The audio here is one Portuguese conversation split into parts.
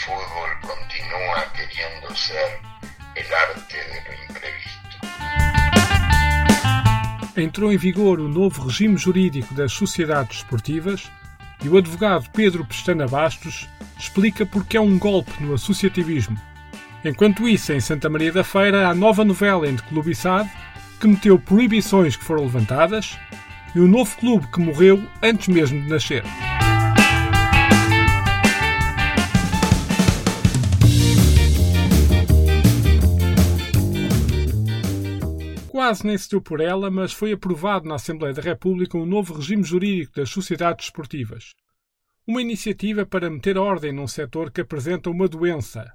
fútbol continúa queriendo ser el arte de lo imprevisto. Entrou em vigor o novo regime jurídico das sociedades esportivas e o advogado Pedro Pestana Bastos explica porque é um golpe no associativismo. Enquanto isso, em Santa Maria da Feira, há nova novela entre clube SAD que meteu proibições que foram levantadas e o novo clube que morreu antes mesmo de nascer. Quase nem se deu por ela, mas foi aprovado na Assembleia da República um novo regime jurídico das sociedades esportivas. Uma iniciativa para meter ordem num setor que apresenta uma doença.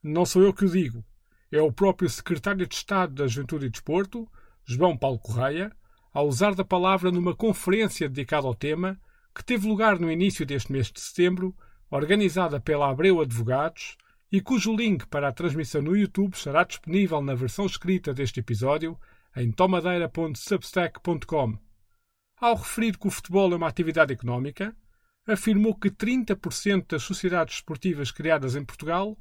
Não sou eu que o digo. É o próprio Secretário de Estado da Juventude e Desporto, João Paulo Correia, a usar da palavra numa conferência dedicada ao tema, que teve lugar no início deste mês de setembro, organizada pela Abreu Advogados, e cujo link para a transmissão no YouTube estará disponível na versão escrita deste episódio em tomadeira.substack.com. Ao referir que o futebol é uma atividade económica, afirmou que 30% das sociedades esportivas criadas em Portugal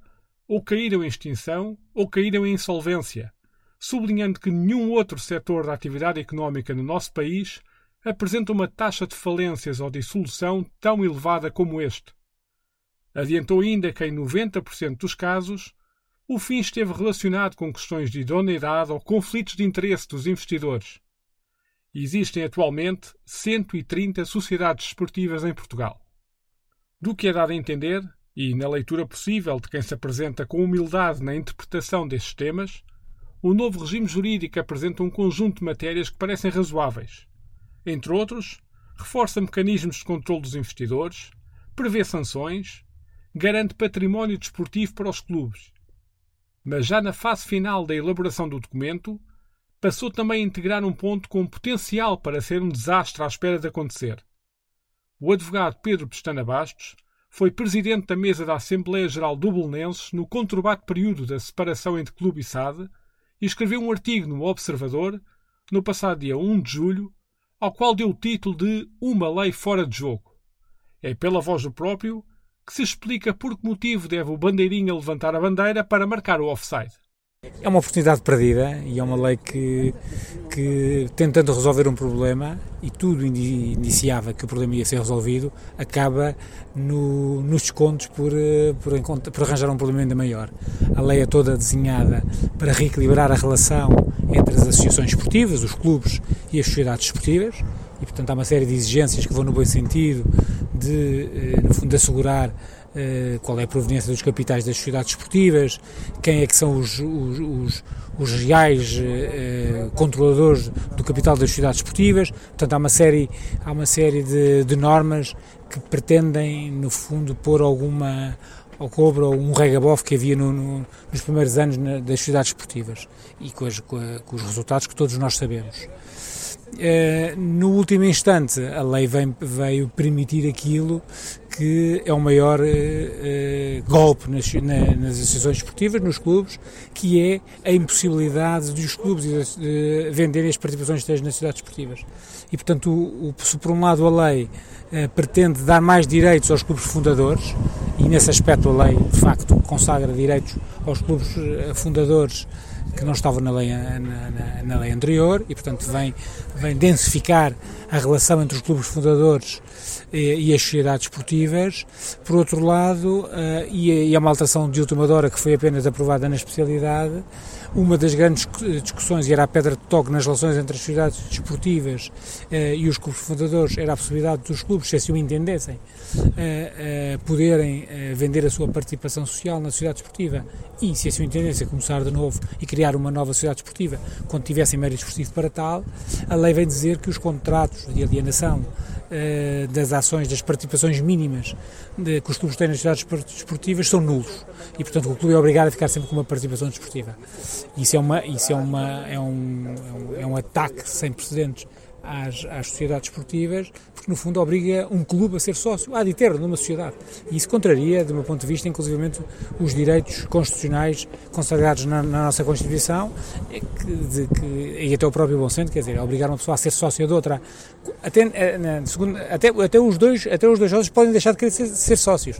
ou caíram em extinção ou caíram em insolvência, sublinhando que nenhum outro setor da atividade económica no nosso país apresenta uma taxa de falências ou dissolução tão elevada como este. Adiantou ainda que, em 90% dos casos, o fim esteve relacionado com questões de idoneidade ou conflitos de interesse dos investidores. Existem atualmente 130 sociedades esportivas em Portugal. Do que é dado a entender, e na leitura possível de quem se apresenta com humildade na interpretação destes temas, o novo regime jurídico apresenta um conjunto de matérias que parecem razoáveis. Entre outros, reforça mecanismos de controle dos investidores, prevê sanções, garante património desportivo para os clubes. Mas já na fase final da elaboração do documento, passou também a integrar um ponto com potencial para ser um desastre à espera de acontecer. O advogado Pedro Pestana Bastos foi presidente da mesa da Assembleia Geral do Belenenses no conturbado período da separação entre clube e SAD e escreveu um artigo no Observador, no passado dia 1 de julho, ao qual deu o título de Uma Lei Fora de Jogo. É pela voz do próprio que se explica por que motivo deve o bandeirinha levantar a bandeira para marcar o offside. É uma oportunidade perdida e é uma lei que, que tentando resolver um problema, e tudo indiciava que o problema ia ser resolvido, acaba no, nos descontos por, eh, por, por arranjar um problema ainda maior. A lei é toda desenhada para reequilibrar a relação entre as associações esportivas, os clubes e as sociedades esportivas, e portanto há uma série de exigências que vão no bom sentido de, eh, no fundo, assegurar eh, qual é a proveniência dos capitais das sociedades esportivas, quem é que são os, os, os, os reais eh, controladores do capital das sociedades esportivas. Portanto, há uma série, há uma série de, de normas que pretendem, no fundo, pôr alguma ao ou um regabof que havia no, no, nos primeiros anos na, das sociedades esportivas e com, as, com, a, com os resultados que todos nós sabemos. Eh, no último instante, a lei vem, veio permitir aquilo que é o maior uh, uh, golpe nas, na, nas associações esportivas, nos clubes, que é a impossibilidade dos clubes de venderem as participações nas cidades esportivas. E, portanto, o, o, se por um lado a lei pretende dar mais direitos aos clubes fundadores, e nesse aspecto a lei, de facto, consagra direitos aos clubes fundadores que não estavam na lei, na, na, na, lei anterior e, portanto, vem, vem densificar a relação entre os clubes fundadores e, e as sociedades esportivas. Por outro lado, uh, e, e a uma alteração de última hora que foi apenas aprovada na especialidade, uma das grandes discussões, e era a pedra de toque nas relações entre as sociedades desportivas uh, e os clubes fundadores, era a possibilidade dos clubes, se assim o entendessem, uh, poderem vender a sua participação social na sociedade esportiva e, se assim o entendessem, começar de novo e criar uma nova sociedade esportiva quando tivessem mérito esportivo para tal, a lei vem dizer que os contratos de alienação uh, das ações, das participações mínimas de, que os clubes têm nas sociedades desportivas são nulos e, portanto, o clube é obrigado a ficar sempre com uma participação desportiva. Isso é, uma, isso é, uma, é, um, é um, é um ataque sem precedentes às, às sociedades esportivas, porque no fundo obriga um clube a ser sócio, a ter numa sociedade. E isso contraria, do meu ponto de vista, inclusivamente os direitos constitucionais consagrados na, na nossa Constituição, que, de, que, e até o próprio bom senso, quer dizer, obrigar uma pessoa a ser sócia de outra. Até, eh, na, segundo, até, até, os dois, até os dois sócios podem deixar de querer ser, ser sócios.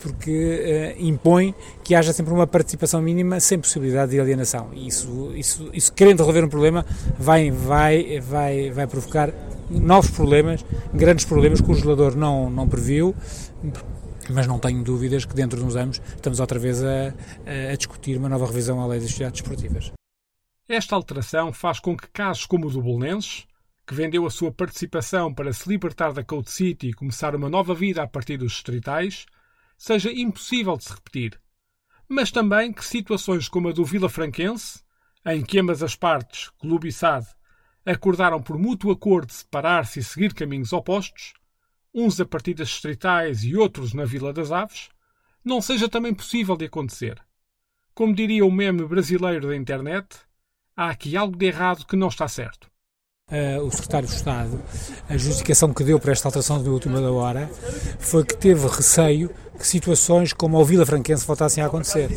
Porque impõe que haja sempre uma participação mínima sem possibilidade de alienação. E isso, isso, isso querendo resolver um problema, vai, vai, vai, vai provocar novos problemas, grandes problemas que o legislador não, não previu, mas não tenho dúvidas que dentro de uns anos estamos outra vez a, a discutir uma nova revisão à lei das sociedades desportivas. Esta alteração faz com que casos como o do Bolonenses, que vendeu a sua participação para se libertar da Code City e começar uma nova vida a partir dos distritais, seja impossível de se repetir. Mas também que situações como a do Vila Franquense, em que ambas as partes, clube e SAD, acordaram por mútuo acordo separar-se e seguir caminhos opostos, uns a partir das distritais e outros na Vila das Aves, não seja também possível de acontecer. Como diria o meme brasileiro da internet, há aqui algo de errado que não está certo. Uh, o secretário de Estado, a justificação que deu para esta alteração de última hora foi que teve receio que situações como o Vila Franquense voltassem a acontecer.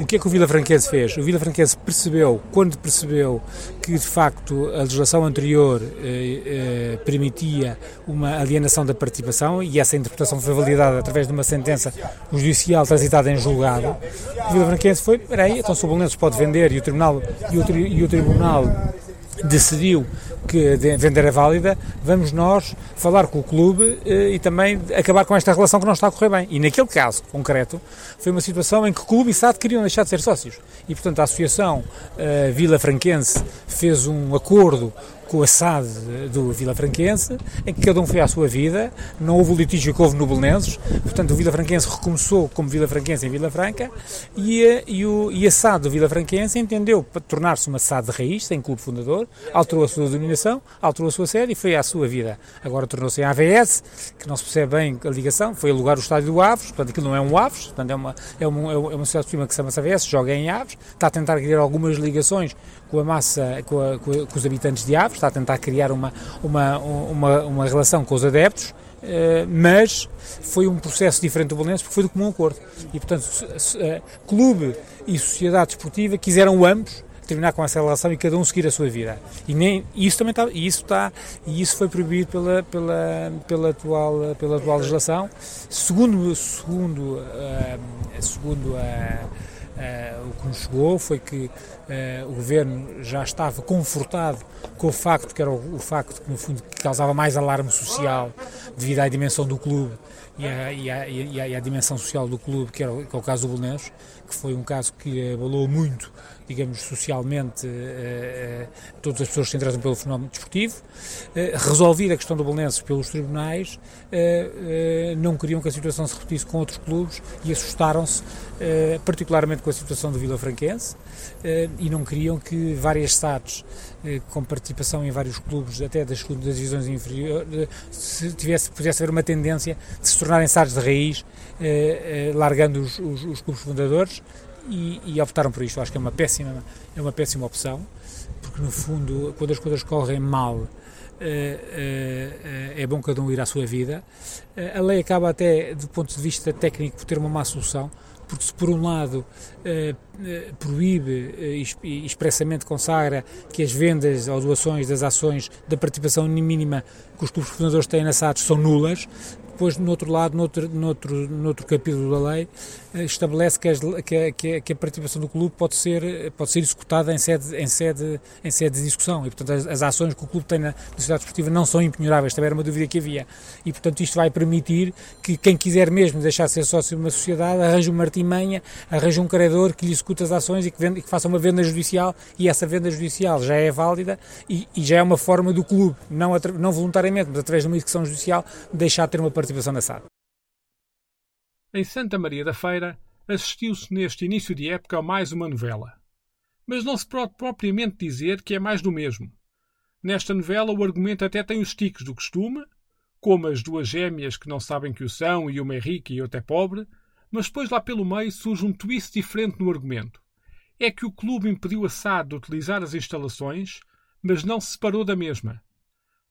O que é que o Vila Franquense fez? O Vila Franquense percebeu, quando percebeu que de facto a legislação anterior eh, eh, permitia uma alienação da participação e essa interpretação foi validada através de uma sentença judicial transitada em julgado, o Vila Franquense foi, peraí, então se o Bolonenses pode vender e o Tribunal, e o, e o tribunal decidiu que a venda era válida, vamos nós falar com o clube eh, e também acabar com esta relação que não está a correr bem. E naquele caso concreto, foi uma situação em que o clube e SAD queriam deixar de ser sócios. E, portanto, a Associação uh, Vila Franquense fez um acordo com a SAD do Vila Franquense, em que cada um foi à sua vida, não houve o litígio que houve no Belenenses, portanto o Vila Franquense recomeçou como Vila Franquense em Vila Franca e a, e o, e a SAD do Vila Franquense entendeu para tornar-se uma SAD de raiz, sem clube fundador, alterou a sua denominação, alterou a sua sede e foi à sua vida. Agora tornou-se em AVS, que não se percebe bem a ligação, foi alugar o estádio do Aves, portanto aquilo não é um Aves, portanto é uma, é uma, é uma sociedade prima que se chama AVS, joga em Aves, está a tentar criar algumas ligações com a massa, com, a, com, os habitantes de Aves, está a tentar criar uma, uma, uma, uma relação com os adeptos, Uh, mas foi um processo diferente do Bolonense porque foi do comum acordo. E, portanto, uh, clube e sociedade esportiva quiseram ambos terminar com essa relação e cada um seguir a sua vida. E nem isso também está, e isso está, e isso foi proibido pela pela pela atual pela atual legislação. Segundo segundo uh, segundo a Uh, o que nos chegou foi que uh, o governo já estava confortado com o facto que era o, o, facto que no fundo causava mais alarme social devido à dimensão do clube e à, e e e dimensão social do clube que, era, que é o caso do Belenenses que foi um caso que abalou muito digamos, socialmente uh, todas as pessoas se interessam pelo fenómeno desportivo, uh, resolvida a questão do Belenenses pelos tribunais, não queriam que a situação se repetisse com outros clubes e assustaram-se particularmente com a situação do Vila Franquense e não queriam que várias SATs com participação em vários clubes, até das, das divisões inferiores, se tivesse, pudesse haver uma tendência de se tornarem SATs de raiz, largando os, os, os clubes fundadores, e, e, optaram por isto. Acho que é uma péssima, é uma péssima opção, porque no fundo, quando as coisas correm mal, é, é, é bom cada um ir à sua vida. A lei acaba até, do ponto de vista técnico, por ter uma má solução, porque se por um lado eh, proíbe e expressamente consagra que as vendas ou doações das ações da participação mínima que os clubes fundadores têm na SATs são nulas, depois, no outro lado, noutro, noutro, noutro capítulo da lei, eh, estabelece que, as, que, que, que, a participação do clube pode ser, pode ser executada em sede, em sede, em sede de discussão. E, portanto, as, as ações que o clube tem na, na sociedade esportiva não são impenhoráveis. Também era uma dúvida que havia. E, portanto, isto vai permitir que quem quiser mesmo deixar de ser sócio de uma sociedade arranje uma artimanha, arranje um credor que lhe execute as ações e que, vende, que faça uma venda judicial. E essa venda judicial já é válida e, e já é uma forma do clube, não, não voluntariamente, mas através de uma execução judicial, deixar de ter uma participação participação da SAD. Em Santa Maria da Feira, assistiu-se neste início de época a mais uma novela. Mas não se pode propriamente dizer que é mais do mesmo. Nesta novela, o argumento até tem os tiques do costume, como as duas gêmeas que não sabem que o são e uma é rica e outra é pobre, mas depois lá pelo meio surge um twist diferente no argumento. É que o clube impediu a SAD de utilizar as instalações, mas não se separou da mesma.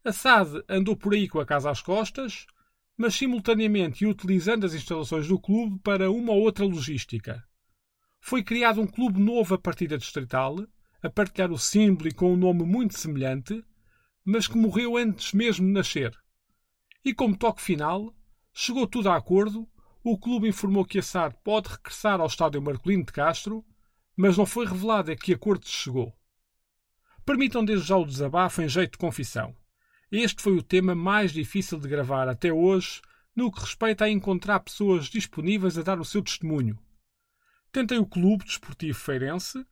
A SAD andou por aí com a casa às costas, mas simultaneamente utilizando as instalações do clube para uma ou outra logística. Foi criado um clube novo a partir da Distrital, a partilhar o símbolo e com um nome muito semelhante, mas que morreu antes mesmo de nascer. E como toque final, chegou tudo a acordo, o clube informou que Assad pode regressar ao estádio Marcolino de Castro, mas não foi revelado a que acordo se chegou. Permitam desde já o desabafo em jeito de confissão. Este foi o tema mais difícil de gravar até hoje, no que respeita a encontrar pessoas disponíveis a dar o seu testemunho. Tentei o Clube Desportivo Feirense,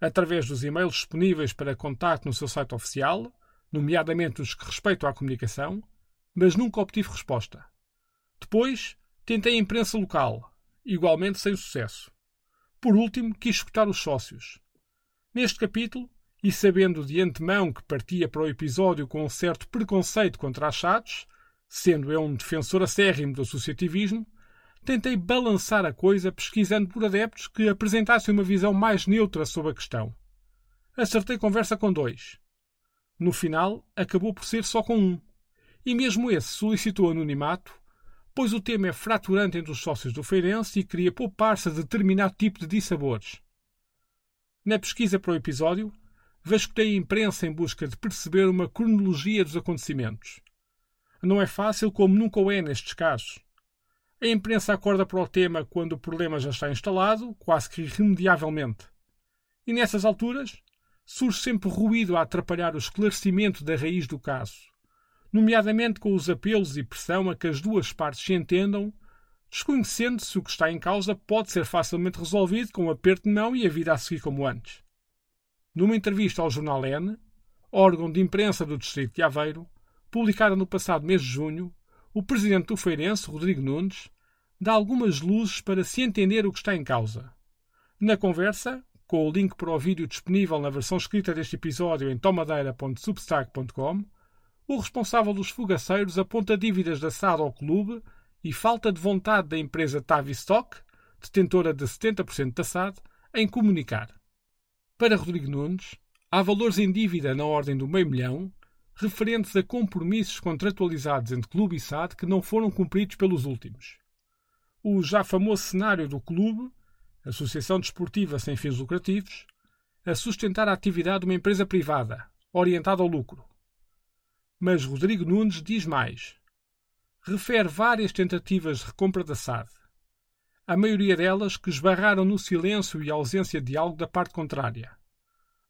através dos e-mails disponíveis para contacto no seu site oficial, nomeadamente os que respeitam à comunicação, mas nunca obtive resposta. Depois, tentei a imprensa local, igualmente sem sucesso. Por último, quis escutar os sócios. Neste capítulo, e sabendo de antemão que partia para o episódio com um certo preconceito contra achados, sendo eu um defensor acérrimo do associativismo, tentei balançar a coisa pesquisando por adeptos que apresentassem uma visão mais neutra sobre a questão. Acertei conversa com dois. No final, acabou por ser só com um. E mesmo esse solicitou anonimato, pois o tema é fraturante entre os sócios do Feirense e queria poupar-se a determinado tipo de dissabores. Na pesquisa para o episódio, vasculhei a imprensa em busca de perceber uma cronologia dos acontecimentos. Não é fácil, como nunca o é nestes casos. A imprensa acorda para o tema quando o problema já está instalado, quase que irremediavelmente. E nessas alturas, surge sempre ruído a atrapalhar o esclarecimento da raiz do caso, nomeadamente com os apelos e pressão a que as duas partes se entendam, desconhecendo-se o que está em causa pode ser facilmente resolvido com um aperto de mão e a vida a seguir como antes. Numa entrevista ao jornal N, órgão de imprensa do Distrito de Aveiro, publicada no passado mês de junho, o presidente do Feirense, Rodrigo Nunes, dá algumas luzes para se entender o que está em causa. Na conversa, com o link para o vídeo disponível na versão escrita deste episódio em tomadeira.substack.com, o responsável dos fogaceiros aponta dívidas da SAD ao clube e falta de vontade da empresa Tavistock, detentora de 70% da SAD, em comunicar. Para Rodrigo Nunes, há valores em dívida na ordem do meio milhão referentes a compromissos contratualizados entre clube e SAD que não foram cumpridos pelos últimos. O já famoso cenário do clube, Associação Desportiva Sem Fins Lucrativos, a sustentar a atividade de uma empresa privada, orientada ao lucro. Mas Rodrigo Nunes diz mais. Refere várias tentativas de recompra da SAD. A maioria delas que esbarraram no silêncio e ausência de diálogo da parte contrária.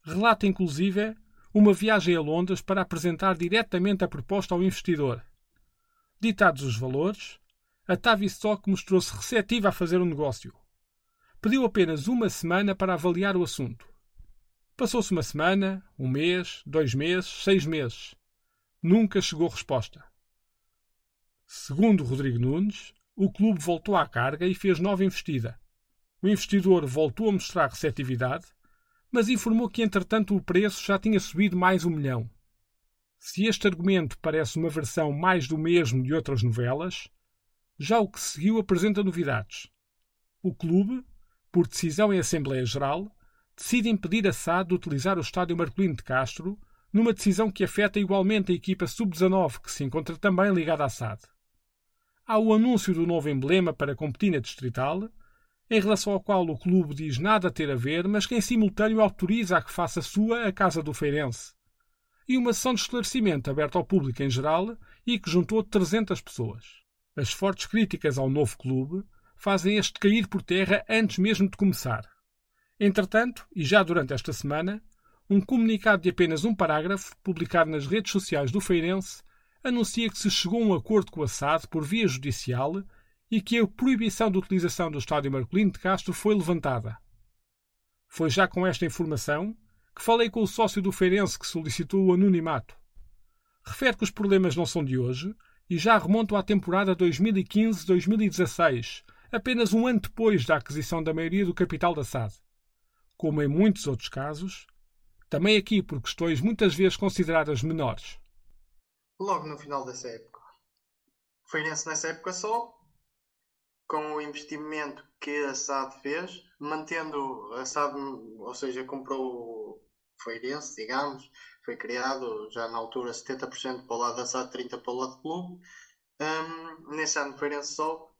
Relata, inclusive, uma viagem a Londres para apresentar diretamente a proposta ao investidor. Ditados os valores, a Tavistock mostrou-se receptiva a fazer o um negócio. Pediu apenas uma semana para avaliar o assunto. Passou-se uma semana, um mês, dois meses, seis meses. Nunca chegou resposta. Segundo Rodrigo Nunes, o clube voltou à carga e fez nova investida. O investidor voltou a mostrar receptividade, mas informou que entretanto o preço já tinha subido mais um milhão. Se este argumento parece uma versão mais do mesmo de outras novelas, já o que seguiu apresenta novidades. O clube, por decisão em Assembleia Geral, decide impedir a SAD de utilizar o estádio Marcolino de Castro, numa decisão que afeta igualmente a equipa sub-19, que se encontra também ligada à SAD. Há o anúncio do novo emblema para competir na Distrital, em relação ao qual o clube diz nada ter a ver, mas que em simultâneo autoriza a que faça sua a Casa do Feirense. E uma sessão de esclarecimento aberta ao público em geral e que juntou 300 pessoas. As fortes críticas ao novo clube fazem este cair por terra antes mesmo de começar. Entretanto, e já durante esta semana, um comunicado de apenas um parágrafo, publicado nas redes sociais do Feirense, anuncia que se chegou a um acordo com a SAD por via judicial e que a proibição de utilização do estádio Marcolino de Castro foi levantada. Foi já com esta informação que falei com o sócio do Feirense que solicitou o anonimato. Refere que os problemas não são de hoje e já remontam à temporada 2015-2016, apenas um ano depois da aquisição da maioria do capital da SAD. Como em muitos outros casos, também aqui por questões muitas vezes consideradas menores. Logo no final dessa época. O Feirense nessa época só com o investimento que a SAD fez, mantendo a SAD, ou seja, comprou o Feirense, digamos, foi criado já na altura 70% para o lado da SAD, 30% para o lado do clube. Um, nesse ano o Feirense só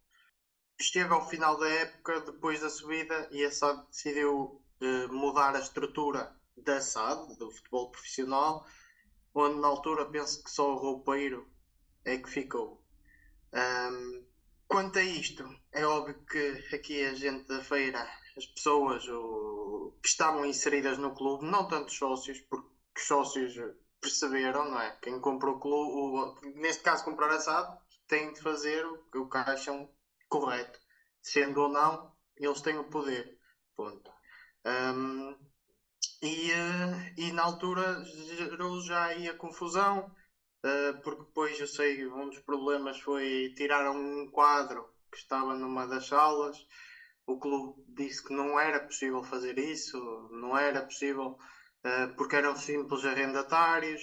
esteve ao final da época, depois da subida, e a SAD decidiu uh, mudar a estrutura da SAD, do futebol profissional, onde na altura penso que só o roupeiro é que ficou. Um, quanto a isto, é óbvio que aqui a gente da feira, as pessoas o, que estavam inseridas no clube, não tanto os sócios, porque os sócios perceberam, não é? Quem comprou o clube, o, neste caso comprar a SAD, tem de fazer o que o acham correto. Sendo ou não, eles têm o poder. Ponto. Um, e, uh, e na altura gerou já aí a confusão, uh, porque depois eu sei um dos problemas foi tiraram um quadro que estava numa das salas. O clube disse que não era possível fazer isso, não era possível uh, porque eram simples arrendatários,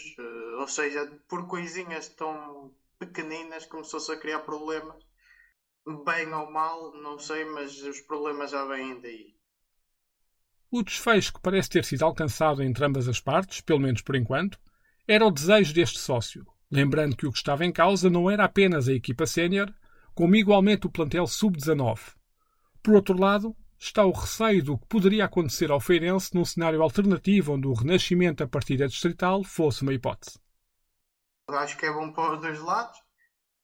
ou seja, por coisinhas tão pequeninas começou-se a criar problemas. Bem ou mal, não sei, mas os problemas já vêm daí. O desfecho que parece ter sido alcançado entre ambas as partes, pelo menos por enquanto, era o desejo deste sócio, lembrando que o que estava em causa não era apenas a equipa sénior, como igualmente o plantel sub-19. Por outro lado, está o receio do que poderia acontecer ao Feirense num cenário alternativo onde o renascimento a partir da distrital fosse uma hipótese. Acho que é bom para os dois lados,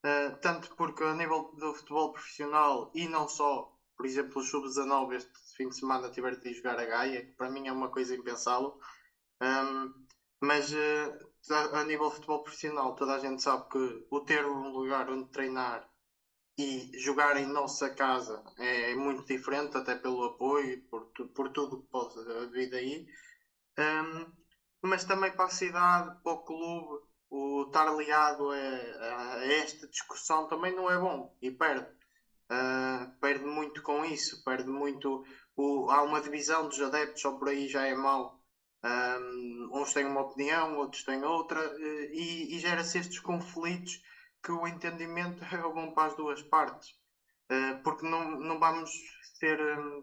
uh, tanto porque a nível do futebol profissional e não só, por exemplo, o sub-19 este fim de semana tiver de jogar a Gaia, que para mim é uma coisa impensável, um, mas uh, a, nível de futebol profissional toda a gente sabe que o ter um lugar onde treinar e jogar em nossa casa é muito diferente, até pelo apoio, por, por tudo que pode vir daí. Um, mas também para a cidade, para o clube, o estar ligado a, a, esta discussão também não é bom e perde. Uh, perde muito com isso, perde muito. O, há uma divisão dos adeptos, só por aí já é mau. Um, uns têm uma opinião, outros têm outra, uh, e, e gera-se estes conflitos que o entendimento é bom para as duas partes. Uh, porque não, não vamos ser,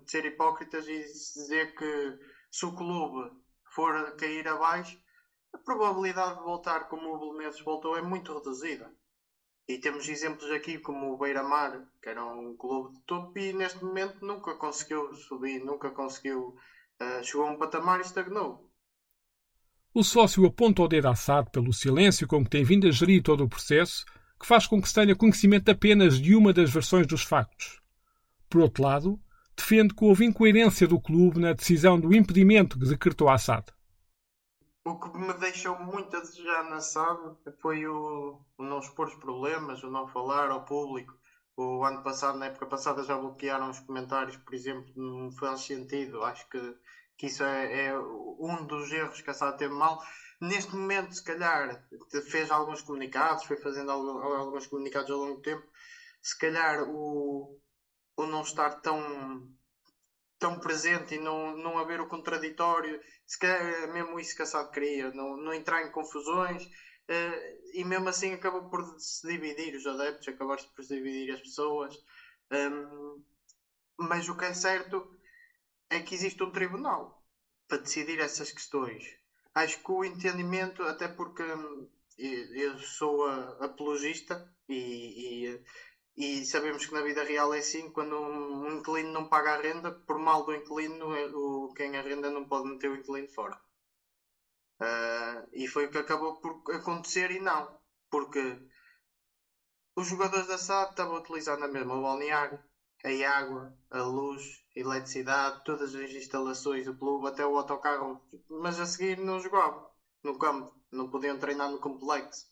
ser hipócritas e dizer que se o clube for cair abaixo, a probabilidade de voltar como o Belenenses voltou é muito reduzida. E temos exemplos aqui como o Beira-Mar, que era um clube de topo e neste momento nunca conseguiu subir, nunca conseguiu. Uh, chegou a um patamar e estagnou. O sócio aponta o dedo assado pelo silêncio com que tem vindo a gerir todo o processo, que faz com que se tenha conhecimento apenas de uma das versões dos factos. Por outro lado, defende que houve incoerência do clube na decisão do impedimento que decretou Assad. O que me deixou muito a desejar na SAD foi o, o não expor os problemas, o não falar ao público. O ano passado, na época passada, já bloquearam os comentários, por exemplo, não faz sentido. Acho que, que isso é, é um dos erros que a SAD teve mal. Neste momento, se calhar, fez alguns comunicados, foi fazendo alguns comunicados ao longo do tempo. Se calhar o, o não estar tão tão presente e não, não haver o contraditório, se calhar é mesmo isso que a SAD queria, não, não entrar em confusões, uh, e mesmo assim acabou por se dividir os adeptos, acabaram por se dividir as pessoas. Um, mas o que é certo é que existe um tribunal para decidir essas questões. Acho que o entendimento, até porque hum, eu sou apologista e, e e sabemos que na vida real é assim, quando um inquilino não paga a renda, por mal do inquilino, é o, quem arrenda não pode meter o inquilino fora. Uh, e foi o que acabou por acontecer e não, porque os jogadores da SAD estavam utilizando a mesma balneário, a água, a luz, a eletricidade, todas as instalações do clube, até o autocarro, mas a seguir não jogavam no campo, não podiam treinar no complexo.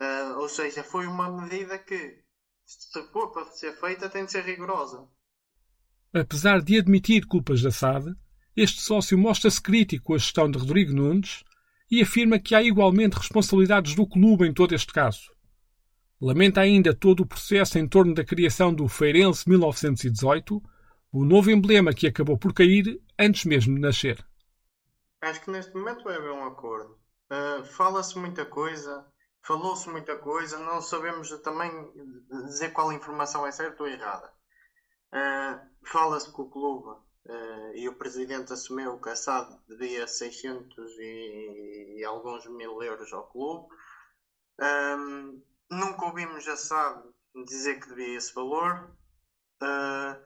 Uh, ou seja, foi uma medida que se for para ser feita, tem de ser rigorosa. Apesar de admitir culpas da SAD, este sócio mostra-se crítico a gestão de Rodrigo Nunes e afirma que há igualmente responsabilidades do clube em todo este caso. Lamenta ainda todo o processo em torno da criação do Feirense 1918, o novo emblema que acabou por cair antes mesmo de nascer. Acho que neste momento vai haver um acordo. Uh, Fala-se muita coisa, falou-se muita coisa, não sabemos também dizer qual informação é certa ou errada. Uh, Fala-se que o clube uh, e o presidente assumiu que a SAD devia 600 e, e alguns mil euros ao clube. Um, nunca ouvimos a SAD dizer que devia esse valor. Uh,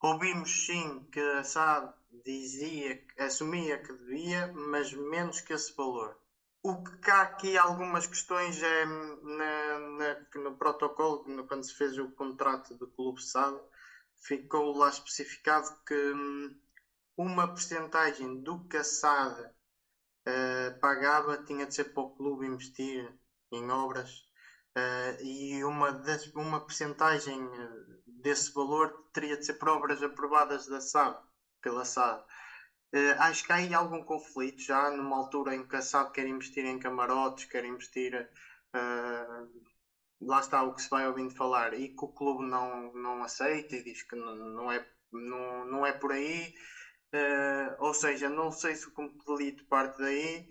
ouvimos sim que a SAD dizia, assumia que devia, mas menos que esse valor. O que há aqui algumas questões é na, na, no protocolo, quando se fez o contrato do Clube SAD, ficou lá especificado que hum, uma porcentagem do que a SAD uh, pagava tinha de ser para o clube investir em obras uh, e uma, uma porcentagem eh, desse valor teria de ser para obras aprovadas da SAD, pela SAD. Uh, acho que há aí algum conflito já numa altura em que a SAD quer investir em camarotes, quer investir. Uh, lá está o que se vai ouvindo falar e que o clube não, não aceita e diz que não, é, não, não é por aí. Uh, ou seja, não sei se o conflito parte daí.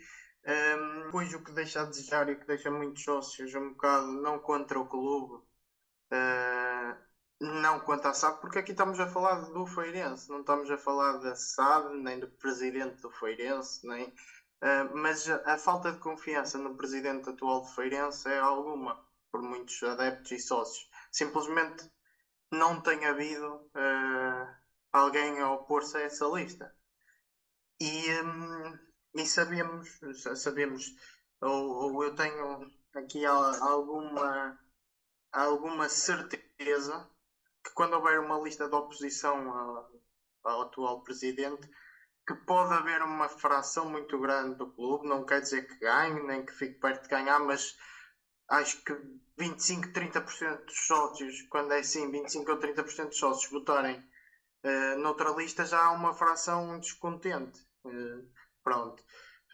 Um, depois o que deixa a desejar e o que deixa muitos sócios um bocado não contra o clube, não quanto à SAD, porque aqui estamos a falar do Feirense, não estamos a falar da SAD, nem do presidente do Feirense, nem, uh, mas a, falta de confiança no presidente atual do Feirense é alguma, por muitos adeptos e sócios. Simplesmente não tem havido uh, alguém a opor-se a essa lista. E, um, e sabemos, sabemos ou, ou eu tenho aqui alguma, alguma certeza que quando houver uma lista de oposição ao, atual presidente, que pode haver uma fração muito grande do clube, não quer dizer que ganhe, nem que fique perto de ganhar, mas acho que 25, 30% dos sócios, quando é assim, 25 ou 30% dos sócios votarem uh, noutra lista, já há uma fração descontente. Uh, pronto.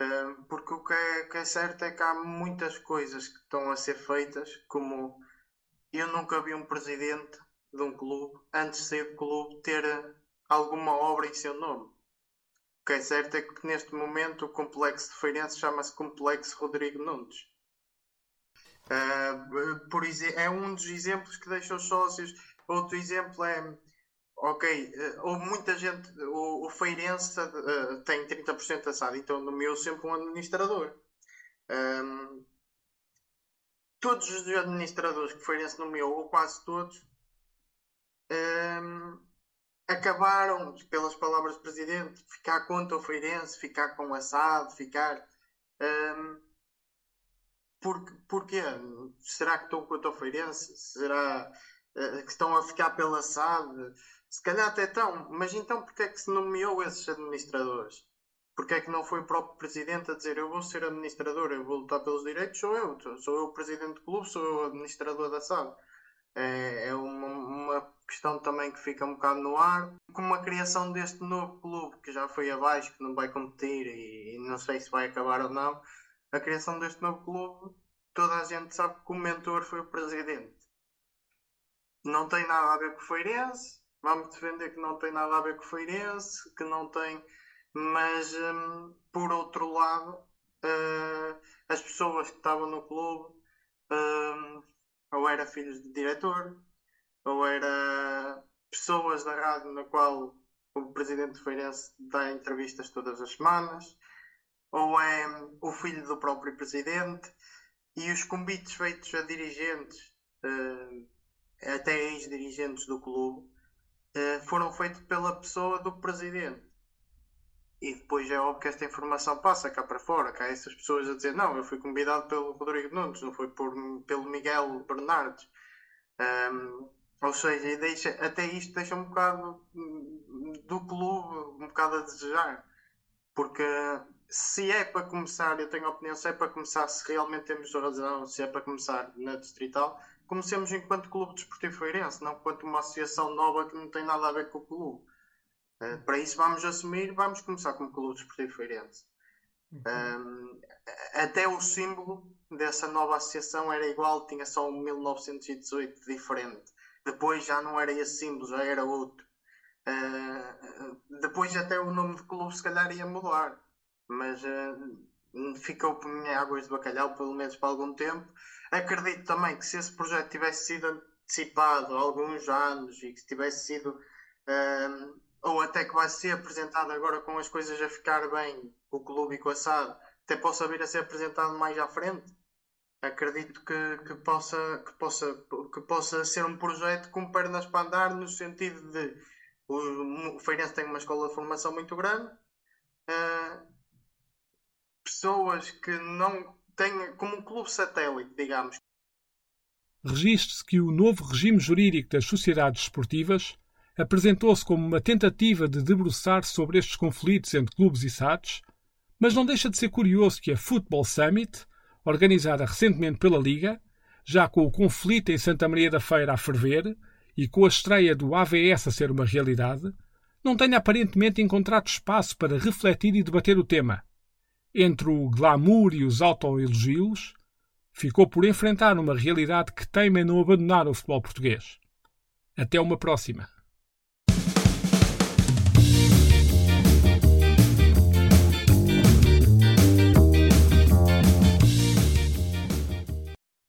Uh, porque o que é, o que é certo é que há muitas coisas que estão a ser feitas, como eu nunca vi um presidente de um clube antes de do clube ter alguma obra em seu nome. O que é certo é que neste momento o complexo de Feirense chama-se Complexo Rodrigo Nunes. Uh, por é um dos exemplos que deixa os sócios. Outro exemplo é ok, uh, houve muita gente, o, o Feirense uh, tem 30% assado, então nomeou sempre um administrador. Um, todos os administradores que o Feirense nomeou, ou quase todos, um, acabaram, pelas palavras do presidente, ficar contra o Feirense, ficar com o assado, ficar. Um, porque, porquê? Será que estão contra o Feirense? Será uh, que estão a ficar pela SAD? Se calhar até estão, mas então porquê é que se nomeou esses administradores? Porquê é que não foi o próprio presidente a dizer eu vou ser administrador, eu vou lutar pelos direitos? Sou eu, sou eu o presidente do clube, sou eu o administrador da SAD. É, é uma, uma questão também que fica um bocado no ar. Com a criação deste novo clube, que já foi abaixo, que não vai competir e, não sei se vai acabar ou não, a criação deste novo clube, toda a gente sabe que o mentor foi o presidente. Não tem nada a ver com o Feirense, vamos defender que não tem nada a ver com o Feirense, que não tem. Mas, hum, por outro lado, uh, as pessoas que estavam no clube uh, ou era filhos de diretor, ou era pessoas da rádio na qual o presidente Feirense dá entrevistas todas as semanas, ou é o filho do próprio presidente, e os convites feitos a dirigentes, uh, até ex-dirigentes do clube, uh, foram feitos pela pessoa do presidente. E depois é óbvio que esta informação passa cá para fora, cá essas pessoas a dizer não, eu fui convidado pelo Rodrigo Nunes, não foi por, pelo Miguel Bernardes. Um, ou seja, deixa, até isto deixa um bocado do clube, um bocado a desejar. Porque se é para começar, eu tenho a opinião, se é para começar, se realmente temos razão, se é para começar na Distrital, comecemos enquanto Clube Desportivo Feirense, não enquanto uma associação nova que não tem nada a ver com o clube. Uh, para isso vamos assumir, vamos começar com o Clube Desportivo Feirense. Uhum. Um, até o símbolo dessa nova associação era igual, tinha só um 1918 diferente. Depois já não era esse símbolo, já era outro. Uh, depois até o nome do clube se calhar ia mudar, mas uh, ficou por mim águas de bacalhau pelo menos por algum tempo. Acredito também que se esse projeto tivesse sido antecipado há alguns anos e que tivesse sido uh, ou até que vai ser apresentado agora com as coisas a ficar bem, o clube e com a SAD, até possa vir a ser apresentado mais à frente acredito que, que, possa, que, possa, que possa ser um projeto com pernas para andar, no sentido de o, o Feirense tem uma escola de formação muito grande, uh, pessoas que não têm como um clube satélite, digamos. Registre-se que o novo regime jurídico das sociedades esportivas apresentou-se como uma tentativa de debruçar sobre estes conflitos entre clubes e SADs, mas não deixa de ser curioso que a Football Summit, organizada recentemente pela Liga, já com o conflito em Santa Maria da Feira a ferver e com a estreia do AVS a ser uma realidade, não tenha aparentemente encontrado espaço para refletir e debater o tema. Entre o glamour e os autoelogios, ficou por enfrentar uma realidade que teima em não abandonar o futebol português. Até uma próxima.